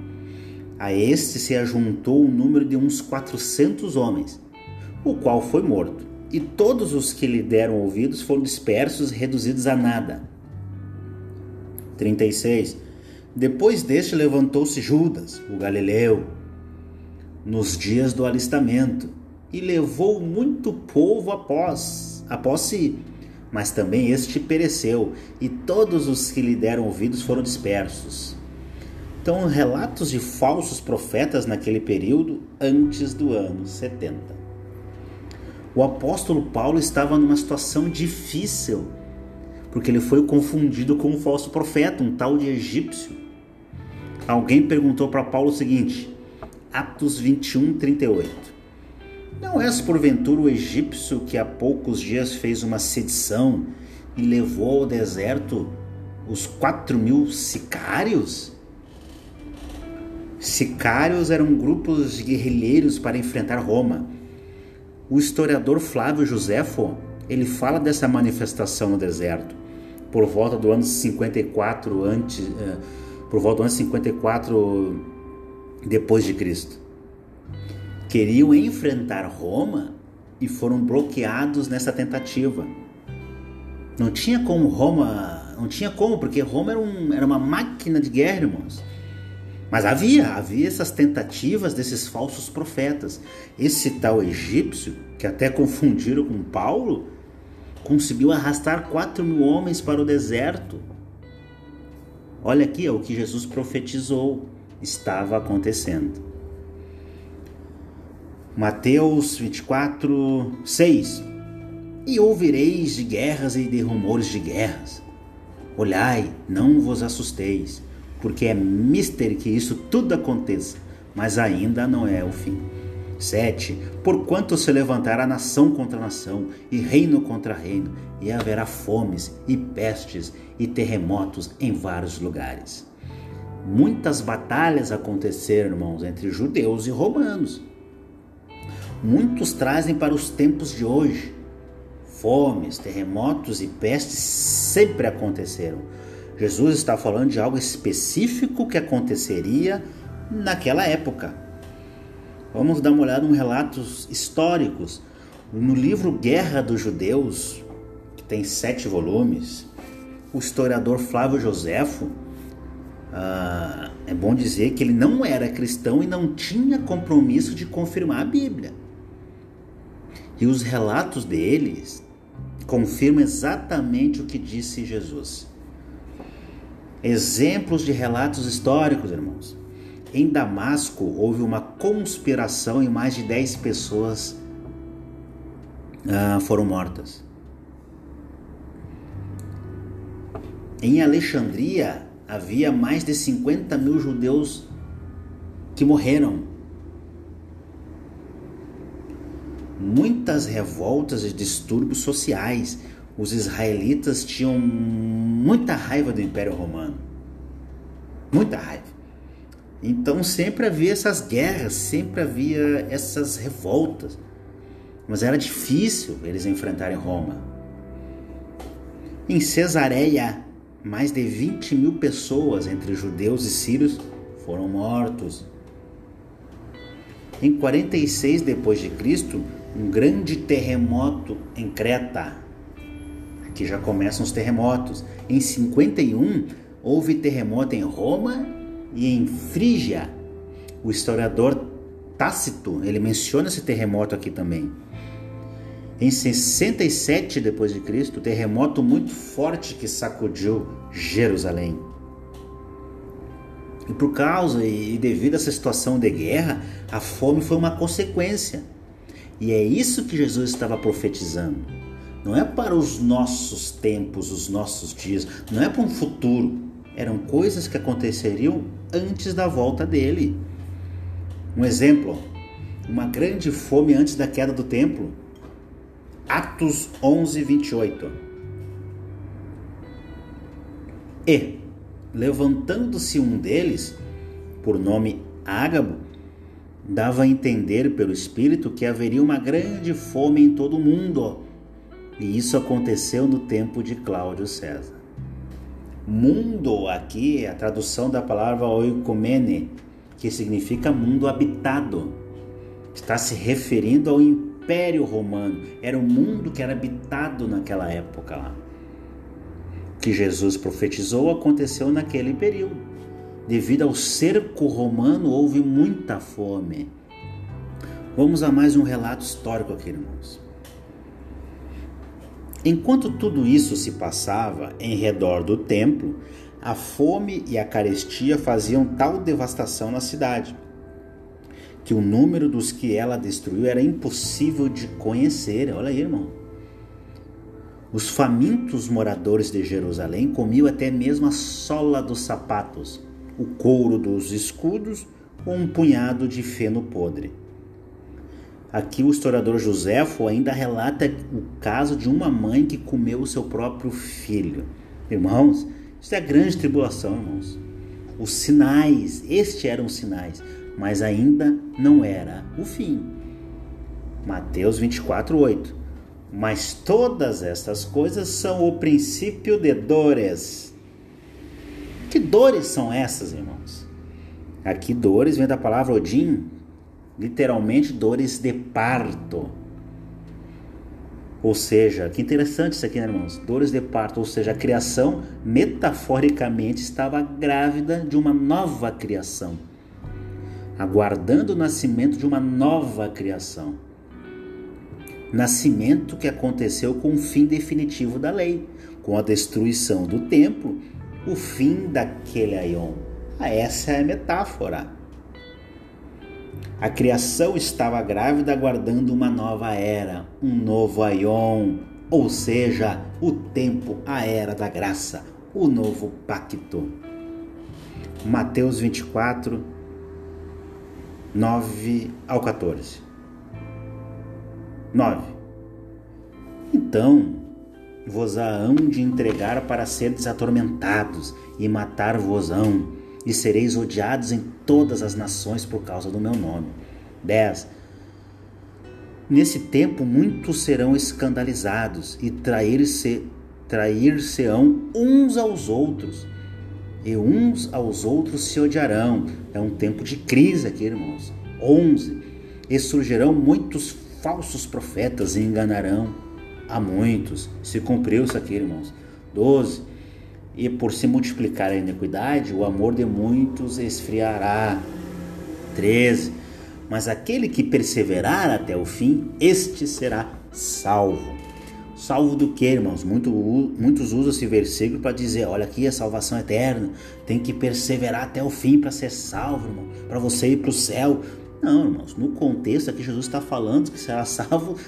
A este se ajuntou o número de uns quatrocentos homens, o qual foi morto e todos os que lhe deram ouvidos foram dispersos e reduzidos a nada. 36. Depois deste levantou-se Judas, o galileu, nos dias do alistamento, e levou muito povo após. a posse, mas também este pereceu, e todos os que lhe deram ouvidos foram dispersos. Então, relatos de falsos profetas naquele período antes do ano 70. O apóstolo Paulo estava numa situação difícil, porque ele foi confundido com um falso profeta, um tal de egípcio. Alguém perguntou para Paulo o seguinte: Atos 21, 38. Não és porventura o egípcio que há poucos dias fez uma sedição e levou ao deserto os quatro mil sicários? Sicários eram grupos de guerrilheiros para enfrentar Roma. O historiador Flávio Josefo ele fala dessa manifestação no deserto por volta do ano 54 antes, uh, por volta do ano 54 depois de Cristo. Queriam enfrentar Roma e foram bloqueados nessa tentativa. Não tinha como Roma, não tinha como, porque Roma era, um, era uma máquina de guerra, irmãos. Mas havia, havia essas tentativas desses falsos profetas. Esse tal egípcio, que até confundiram com Paulo, conseguiu arrastar quatro mil homens para o deserto Olha aqui, é o que Jesus profetizou estava acontecendo. Mateus 24, 6 E ouvireis de guerras e de rumores de guerras. Olhai, não vos assusteis, porque é mister que isso tudo aconteça, mas ainda não é o fim. 7. Porquanto se levantará nação contra nação, e reino contra reino, e haverá fomes, e pestes, e terremotos em vários lugares. Muitas batalhas aconteceram, irmãos, entre judeus e romanos. Muitos trazem para os tempos de hoje. Fomes, terremotos e pestes sempre aconteceram. Jesus está falando de algo específico que aconteceria naquela época. Vamos dar uma olhada em relatos históricos. No livro Guerra dos Judeus, que tem sete volumes, o historiador Flávio Joséfo, ah, é bom dizer que ele não era cristão e não tinha compromisso de confirmar a Bíblia. E os relatos deles confirmam exatamente o que disse Jesus. Exemplos de relatos históricos, irmãos. Em Damasco houve uma conspiração e mais de 10 pessoas ah, foram mortas. Em Alexandria havia mais de 50 mil judeus que morreram. Muitas revoltas e distúrbios sociais. Os israelitas tinham muita raiva do Império Romano. Muita raiva. Então sempre havia essas guerras, sempre havia essas revoltas. Mas era difícil eles enfrentarem Roma. Em Cesareia, mais de 20 mil pessoas, entre judeus e sírios, foram mortos. Em 46 depois de Cristo, um grande terremoto em Creta. Aqui já começam os terremotos. Em 51 houve terremoto em Roma e em Frígia. O historiador Tácito, ele menciona esse terremoto aqui também. Em 67 depois de Cristo, terremoto muito forte que sacudiu Jerusalém. E por causa e devido a essa situação de guerra, a fome foi uma consequência. E é isso que Jesus estava profetizando. Não é para os nossos tempos, os nossos dias, não é para um futuro, eram coisas que aconteceriam antes da volta dele. Um exemplo, uma grande fome antes da queda do templo. Atos 11, 28. E, levantando-se um deles, por nome Ágabo, dava a entender pelo Espírito que haveria uma grande fome em todo o mundo. E isso aconteceu no tempo de Cláudio César. Mundo aqui é a tradução da palavra oikomene, que significa mundo habitado. Está se referindo ao Império Romano. Era um mundo que era habitado naquela época lá. O que Jesus profetizou aconteceu naquele período. Devido ao cerco romano, houve muita fome. Vamos a mais um relato histórico aqui, irmãos. Enquanto tudo isso se passava em redor do templo, a fome e a carestia faziam tal devastação na cidade que o número dos que ela destruiu era impossível de conhecer. Olha aí, irmão. Os famintos moradores de Jerusalém comiam até mesmo a sola dos sapatos, o couro dos escudos ou um punhado de feno podre. Aqui o historiador Joséfo ainda relata o caso de uma mãe que comeu o seu próprio filho. Irmãos, isso é grande tribulação, irmãos. Os sinais, estes eram sinais, mas ainda não era o fim. Mateus 24, 8. Mas todas estas coisas são o princípio de dores. Que dores são essas, irmãos? Aqui, dores vem da palavra Odin, literalmente dores de parto. Ou seja, que interessante isso aqui, né, irmãos? Dores de parto, ou seja, a criação metaforicamente estava grávida de uma nova criação, aguardando o nascimento de uma nova criação. Nascimento que aconteceu com o fim definitivo da lei, com a destruição do templo, o fim daquele aion. Ah, essa é a metáfora. A criação estava grávida, aguardando uma nova era, um novo Aion, ou seja, o tempo, a era da graça, o novo pacto. Mateus 24, 9 ao 14. 9. Então vos hão de entregar para seres atormentados e matar-vos-ão e sereis odiados em todas as nações por causa do meu nome. 10. Nesse tempo muitos serão escandalizados e trair-se trair-se-ão uns aos outros, e uns aos outros se odiarão. É um tempo de crise aqui, irmãos. 11. E surgirão muitos falsos profetas e enganarão a muitos. Se cumpriu isso aqui, irmãos. 12 e por se multiplicar a iniquidade, o amor de muitos esfriará. 13. Mas aquele que perseverar até o fim, este será salvo. Salvo do que, irmãos? Muito, muitos usam esse versículo para dizer: olha, aqui a salvação eterna, tem que perseverar até o fim para ser salvo, irmão, para você ir para o céu. Não, irmãos, no contexto aqui, Jesus está falando que será salvo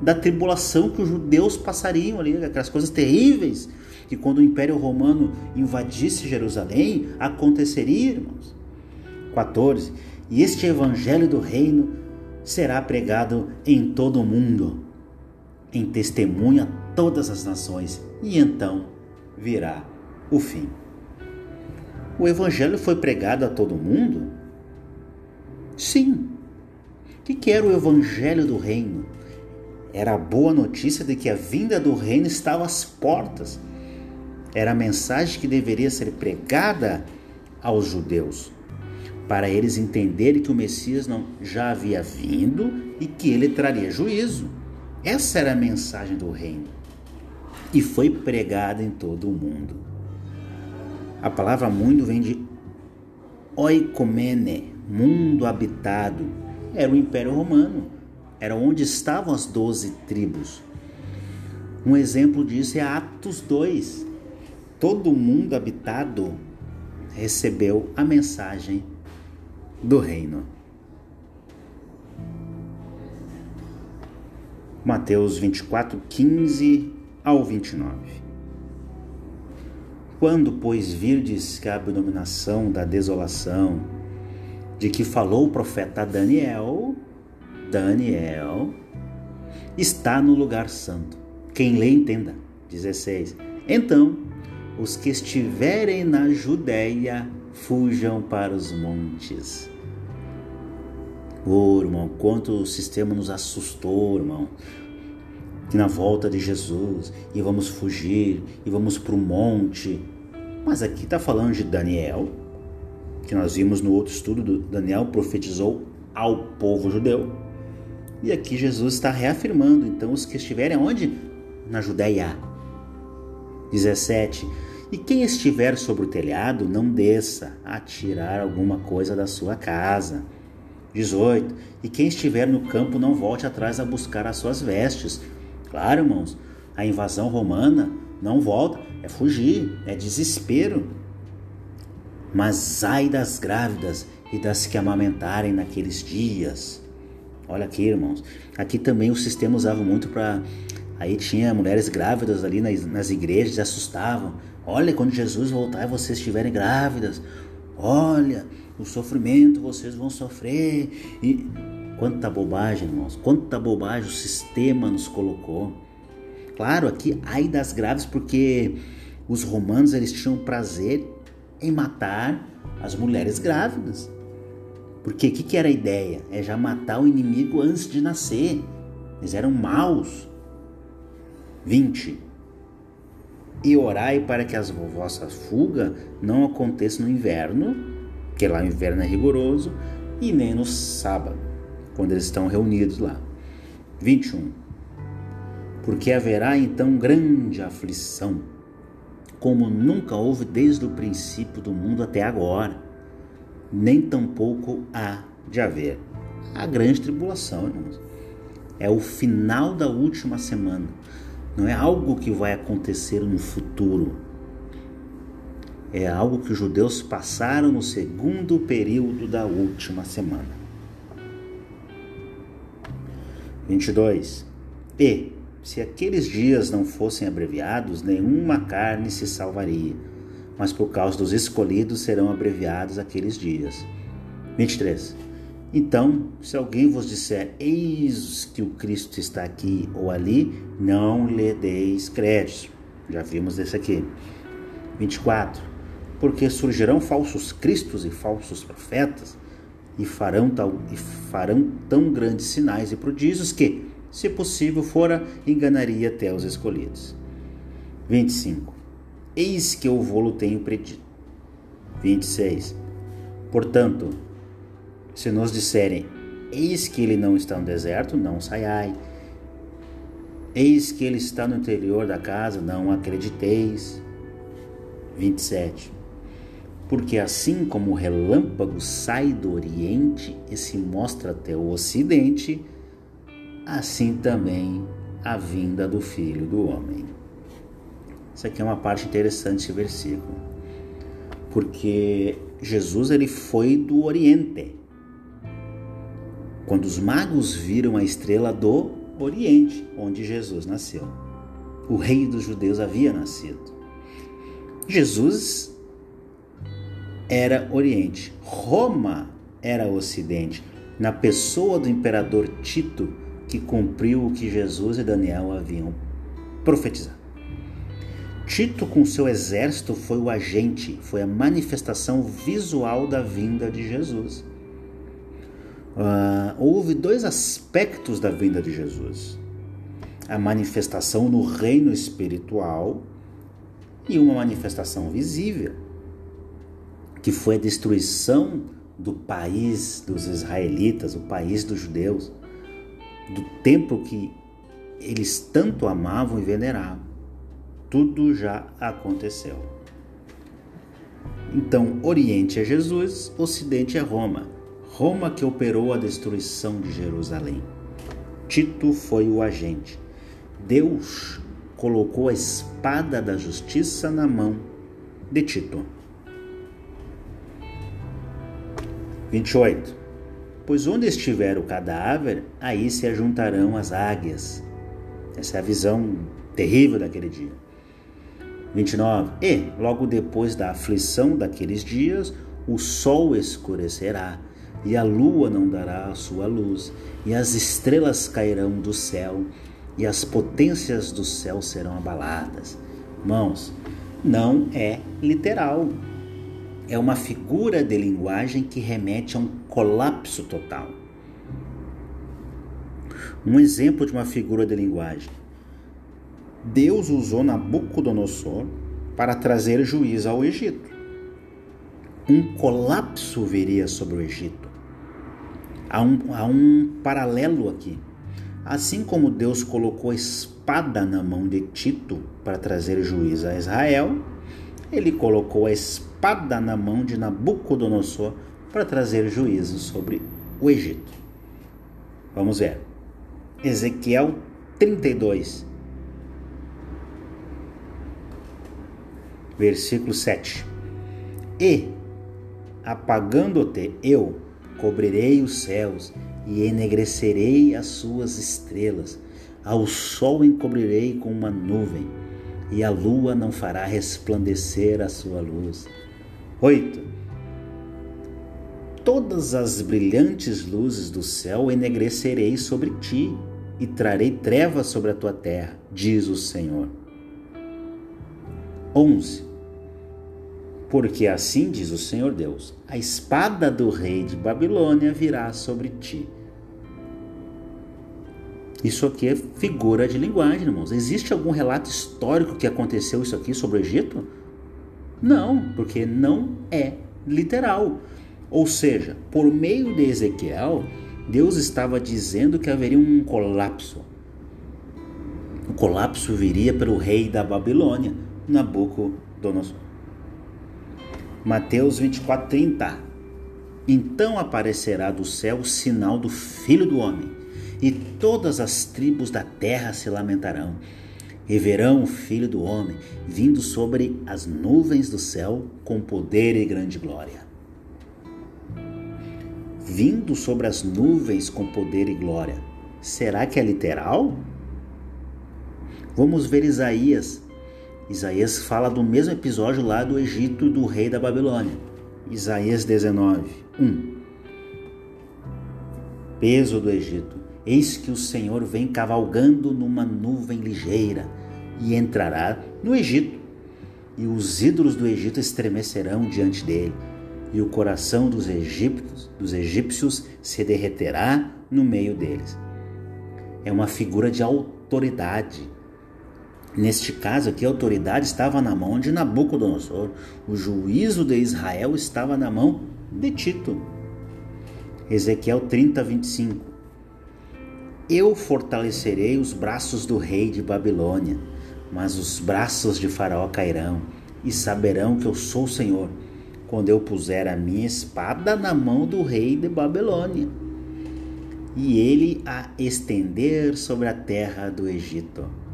da tribulação que os judeus passariam ali, aquelas coisas terríveis que quando o Império Romano invadisse Jerusalém, aconteceria, irmãos. 14. E este evangelho do reino será pregado em todo o mundo, em testemunho a todas as nações, e então virá o fim. O evangelho foi pregado a todo mundo? Sim. O que era o evangelho do reino? Era a boa notícia de que a vinda do reino estava às portas era a mensagem que deveria ser pregada aos judeus, para eles entenderem que o Messias não já havia vindo e que ele traria juízo. Essa era a mensagem do reino e foi pregada em todo o mundo. A palavra mundo vem de oikomene, mundo habitado. Era o Império Romano, era onde estavam as doze tribos. Um exemplo disso é Atos 2, todo mundo habitado recebeu a mensagem do reino. Mateus 24, 15 ao 29. Quando, pois, virdes que a abominação da desolação de que falou o profeta Daniel, Daniel está no lugar santo. Quem lê, entenda. 16. Então os que estiverem na Judéia fujam para os montes. Oh, irmão, quanto o sistema nos assustou, irmão. Que na volta de Jesus e vamos fugir e vamos para o monte. Mas aqui está falando de Daniel, que nós vimos no outro estudo, Daniel profetizou ao povo judeu. E aqui Jesus está reafirmando, então, os que estiverem onde? Na Judéia. 17. E quem estiver sobre o telhado, não desça a tirar alguma coisa da sua casa. 18. E quem estiver no campo, não volte atrás a buscar as suas vestes. Claro, irmãos, a invasão romana, não volta, é fugir, é desespero. Mas ai das grávidas e das que amamentarem naqueles dias. Olha aqui, irmãos. Aqui também o sistema usava muito para. Aí tinha mulheres grávidas ali nas, nas igrejas, assustavam. Olha, quando Jesus voltar e vocês estiverem grávidas, olha, o sofrimento vocês vão sofrer. E quanta bobagem, irmãos, quanta bobagem o sistema nos colocou. Claro, aqui ai das graves porque os romanos eles tinham prazer em matar as mulheres grávidas. Porque o que, que era a ideia? É já matar o inimigo antes de nascer. Eles eram maus. 20. E orai para que as vossas fuga não aconteça no inverno, que lá o inverno é rigoroso, e nem no sábado, quando eles estão reunidos lá. 21. Porque haverá então grande aflição como nunca houve desde o princípio do mundo até agora, nem tampouco há de haver. A grande tribulação, irmãos, é o final da última semana, não é algo que vai acontecer no futuro. É algo que os judeus passaram no segundo período da última semana. 22. E se aqueles dias não fossem abreviados, nenhuma carne se salvaria, mas por causa dos escolhidos serão abreviados aqueles dias. 23. Então, se alguém vos disser, eis que o Cristo está aqui ou ali, não lhe deis crédito. Já vimos desse aqui. 24. Porque surgirão falsos cristos e falsos profetas, e farão, tal, e farão tão grandes sinais e prodígios que, se possível fora, enganaria até os escolhidos. 25. Eis que eu vou-lo tenho predito. 26. Portanto, se nos disserem, eis que ele não está no deserto, não saiai. Eis que ele está no interior da casa, não acrediteis. 27. Porque assim como o relâmpago sai do oriente e se mostra até o ocidente, assim também a vinda do Filho do Homem. Isso aqui é uma parte interessante desse versículo, porque Jesus ele foi do Oriente. Quando os magos viram a estrela do Oriente, onde Jesus nasceu, o rei dos judeus havia nascido. Jesus era Oriente, Roma era Ocidente, na pessoa do imperador Tito que cumpriu o que Jesus e Daniel haviam profetizado. Tito, com seu exército, foi o agente, foi a manifestação visual da vinda de Jesus. Uh, houve dois aspectos da vinda de Jesus: a manifestação no reino espiritual e uma manifestação visível, que foi a destruição do país dos israelitas, o país dos judeus do templo que eles tanto amavam e veneravam. Tudo já aconteceu. Então, Oriente é Jesus, Ocidente é Roma. Roma que operou a destruição de Jerusalém. Tito foi o agente. Deus colocou a espada da justiça na mão de Tito. 28 pois onde estiver o cadáver, aí se ajuntarão as águias. Essa é a visão terrível daquele dia. 29. E, logo depois da aflição daqueles dias, o sol escurecerá, e a lua não dará a sua luz, e as estrelas cairão do céu, e as potências do céu serão abaladas. Mãos, não é literal é uma figura de linguagem que remete a um colapso total. Um exemplo de uma figura de linguagem. Deus usou Nabucodonosor para trazer juízo ao Egito. Um colapso viria sobre o Egito. Há um, há um paralelo aqui. Assim como Deus colocou a espada na mão de Tito para trazer juízo a Israel, ele colocou a espada na mão de Nabucodonosor para trazer juízo sobre o Egito. Vamos ver. Ezequiel 32, Versículo 7. E, apagando-te eu, cobrirei os céus e enegrecerei as suas estrelas. Ao sol encobrirei com uma nuvem, e a lua não fará resplandecer a sua luz. 8. Todas as brilhantes luzes do céu enegrecerei sobre ti, e trarei trevas sobre a tua terra, diz o Senhor. 11. Porque assim diz o Senhor Deus: a espada do rei de Babilônia virá sobre ti. Isso aqui é figura de linguagem, irmãos. Existe algum relato histórico que aconteceu isso aqui sobre o Egito? Não, porque não é literal. Ou seja, por meio de Ezequiel, Deus estava dizendo que haveria um colapso. O colapso viria pelo rei da Babilônia, Nabucodonosor. Mateus 24, 30. Então aparecerá do céu o sinal do Filho do Homem, e todas as tribos da terra se lamentarão, e verão o Filho do Homem vindo sobre as nuvens do céu com poder e grande glória. Vindo sobre as nuvens com poder e glória. Será que é literal? Vamos ver Isaías Isaías fala do mesmo episódio lá do Egito do rei da Babilônia. Isaías 19, 1. Peso do Egito. Eis que o Senhor vem cavalgando numa nuvem ligeira e entrará no Egito. E os ídolos do Egito estremecerão diante dele, e o coração dos egípcios, dos egípcios se derreterá no meio deles. É uma figura de autoridade Neste caso aqui, a autoridade estava na mão de Nabucodonosor, o juízo de Israel estava na mão de Tito. Ezequiel 30, 25. Eu fortalecerei os braços do rei de Babilônia, mas os braços de Faraó cairão, e saberão que eu sou o Senhor, quando eu puser a minha espada na mão do rei de Babilônia, e ele a estender sobre a terra do Egito.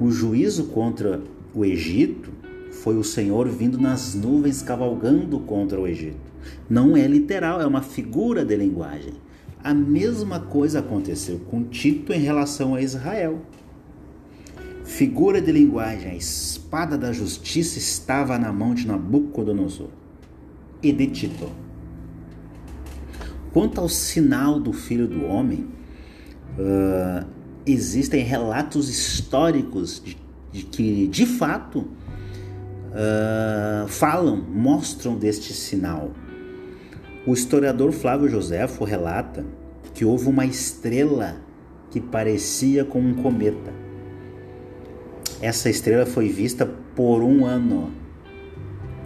O juízo contra o Egito foi o Senhor vindo nas nuvens cavalgando contra o Egito. Não é literal, é uma figura de linguagem. A mesma coisa aconteceu com Tito em relação a Israel. Figura de linguagem, a espada da justiça estava na mão de Nabucodonosor e de Tito. Quanto ao sinal do Filho do Homem, uh, existem relatos históricos de, de que, de fato, uh, falam, mostram deste sinal. O historiador Flávio Joséfo relata que houve uma estrela que parecia com um cometa. Essa estrela foi vista por um ano,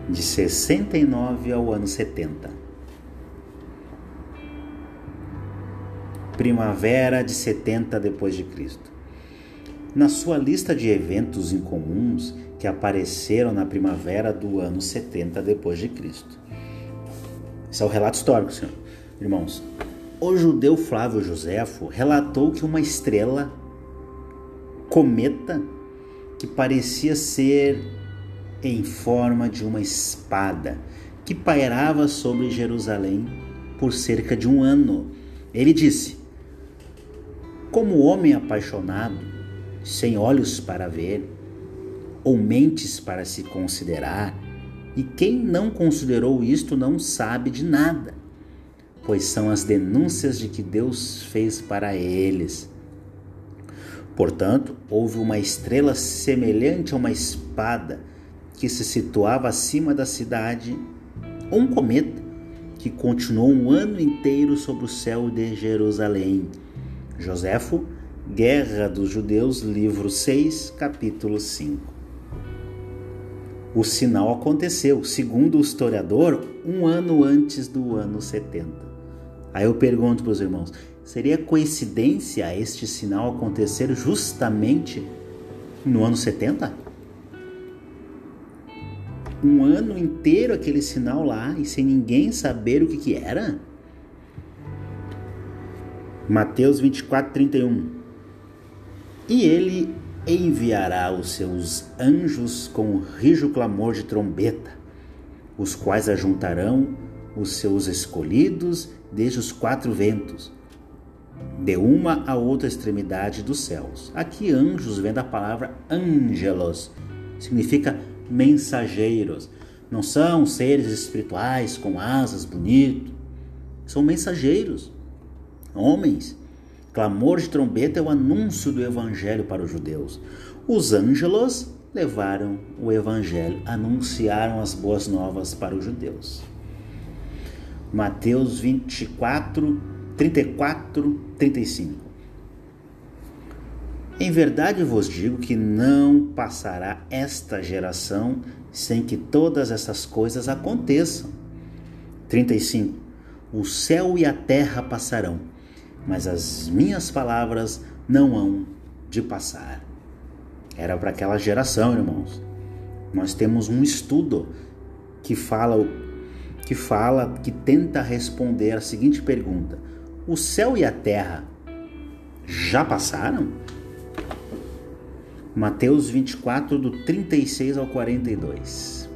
de 69 ao ano 70. Primavera de 70 depois de Cristo. Na sua lista de eventos incomuns que apareceram na primavera do ano 70 depois de Cristo. Esse é o relato histórico, senhor. Irmãos, o judeu Flávio Joséfo relatou que uma estrela cometa que parecia ser em forma de uma espada que pairava sobre Jerusalém por cerca de um ano. Ele disse: como homem apaixonado, sem olhos para ver, ou mentes para se considerar, e quem não considerou isto não sabe de nada, pois são as denúncias de que Deus fez para eles. Portanto, houve uma estrela semelhante a uma espada que se situava acima da cidade, ou um cometa que continuou um ano inteiro sobre o céu de Jerusalém Joséfo, Guerra dos Judeus, livro 6, capítulo 5. O sinal aconteceu, segundo o historiador, um ano antes do ano 70. Aí eu pergunto para os irmãos: seria coincidência este sinal acontecer justamente no ano 70? Um ano inteiro aquele sinal lá e sem ninguém saber o que, que era? Mateus 24, 31. E ele enviará os seus anjos com rijo clamor de trombeta, os quais ajuntarão os seus escolhidos desde os quatro ventos, de uma a outra extremidade dos céus. Aqui anjos vem da palavra angelos, significa mensageiros. Não são seres espirituais com asas bonitos, são mensageiros, homens. Clamor de trombeta é o anúncio do evangelho para os judeus. Os angelos levaram o evangelho, anunciaram as boas novas para os judeus. Mateus 24, 34, 35. Em verdade vos digo que não passará esta geração sem que todas essas coisas aconteçam. 35. O céu e a terra passarão, mas as minhas palavras não hão de passar. Era para aquela geração, irmãos. Nós temos um estudo que fala que fala, que tenta responder a seguinte pergunta: O céu e a terra já passaram? Mateus 24, do 36 ao 42.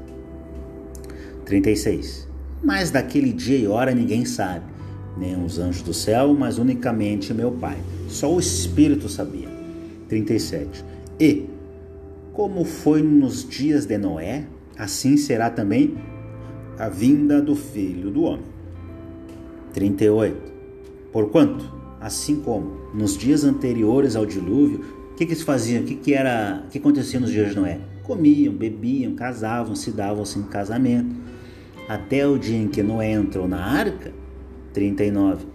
36. Mas daquele dia e hora ninguém sabe, nem os anjos do céu, mas unicamente meu Pai. Só o Espírito sabia. 37. E, como foi nos dias de Noé, assim será também a vinda do Filho do Homem. 38. Porquanto, assim como nos dias anteriores ao dilúvio, o que, que eles faziam? O que, que era? O que acontecia nos dias de Noé? Comiam, bebiam, casavam, se davam-se em casamento. Até o dia em que Noé entrou na arca, 39,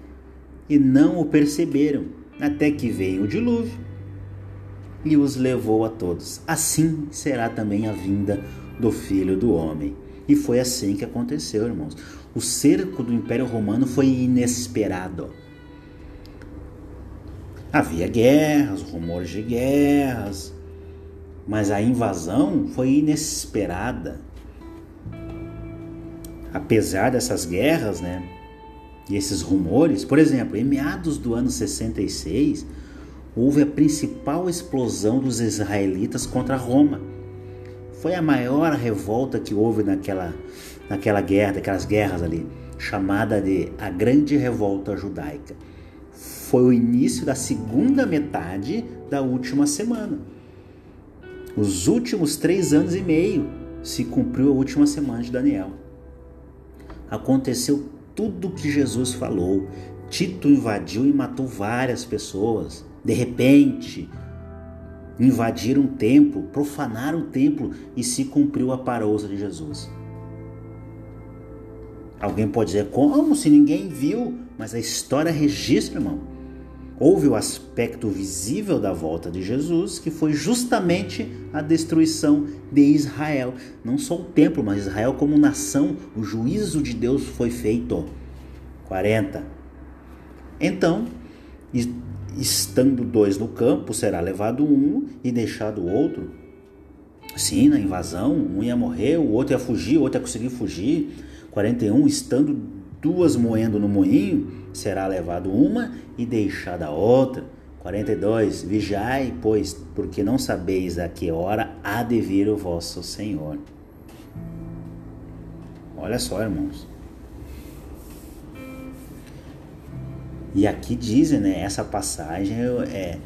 e não o perceberam, até que veio o dilúvio e os levou a todos. Assim será também a vinda do Filho do Homem. E foi assim que aconteceu, irmãos. O cerco do Império Romano foi inesperado. Havia guerras, rumores de guerras, mas a invasão foi inesperada. Apesar dessas guerras, né, e esses rumores, por exemplo, em meados do ano 66, houve a principal explosão dos israelitas contra Roma foi a maior revolta que houve naquela, naquela guerra, daquelas guerras ali, chamada de a Grande Revolta Judaica. Foi o início da segunda metade da última semana. Os últimos três anos e meio se cumpriu a última semana de Daniel. Aconteceu tudo que Jesus falou. Tito invadiu e matou várias pessoas. De repente, invadiram o templo, profanaram o templo e se cumpriu a parousa de Jesus. Alguém pode dizer, como se ninguém viu? Mas a história registra, irmão. Houve o aspecto visível da volta de Jesus, que foi justamente a destruição de Israel. Não só o templo, mas Israel como nação. O juízo de Deus foi feito. 40. Então, estando dois no campo, será levado um e deixado o outro. Sim, na invasão, um ia morrer, o outro ia fugir, o outro ia conseguir fugir. 41, estando duas moendo no moinho, será levado uma e deixada outra. 42, vigiai, pois, porque não sabeis a que hora há de vir o vosso Senhor. Olha só, irmãos. E aqui dizem, né, essa passagem é,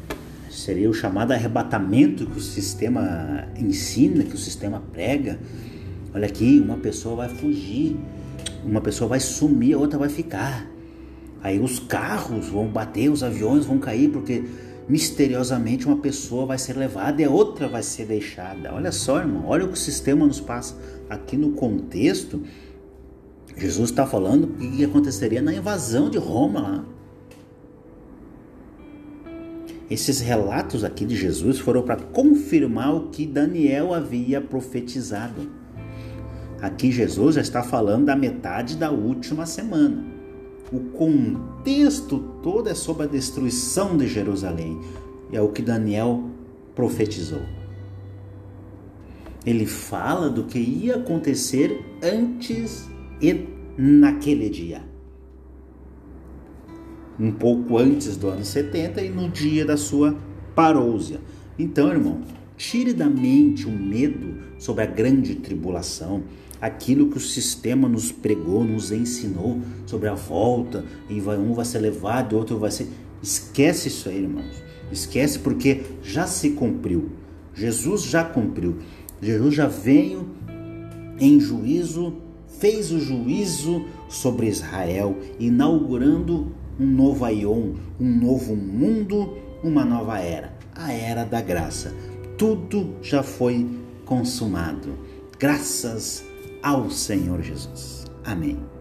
seria o chamado arrebatamento que o sistema ensina, que o sistema prega. Olha aqui, uma pessoa vai fugir, uma pessoa vai sumir, a outra vai ficar. Aí os carros vão bater, os aviões vão cair, porque misteriosamente uma pessoa vai ser levada e outra vai ser deixada. Olha só, irmão, olha o que o sistema nos passa. Aqui no contexto, Jesus está falando o que aconteceria na invasão de Roma lá. Esses relatos aqui de Jesus foram para confirmar o que Daniel havia profetizado. Aqui Jesus já está falando da metade da última semana. O contexto todo é sobre a destruição de Jerusalém. É o que Daniel profetizou. Ele fala do que ia acontecer antes e naquele dia um pouco antes do ano 70 e no dia da sua parousia. Então, irmão, tire da mente o medo sobre a grande tribulação, aquilo que o sistema nos pregou, nos ensinou sobre a volta, e vai, um vai ser levado, o outro vai ser. Esquece isso aí, irmãos. Esquece porque já se cumpriu. Jesus já cumpriu. Jesus já veio em juízo, fez o juízo sobre Israel, inaugurando um novo Aion, um novo mundo, uma nova era, a era da graça. Tudo já foi consumado. Graças ao Senhor Jesus. Amém.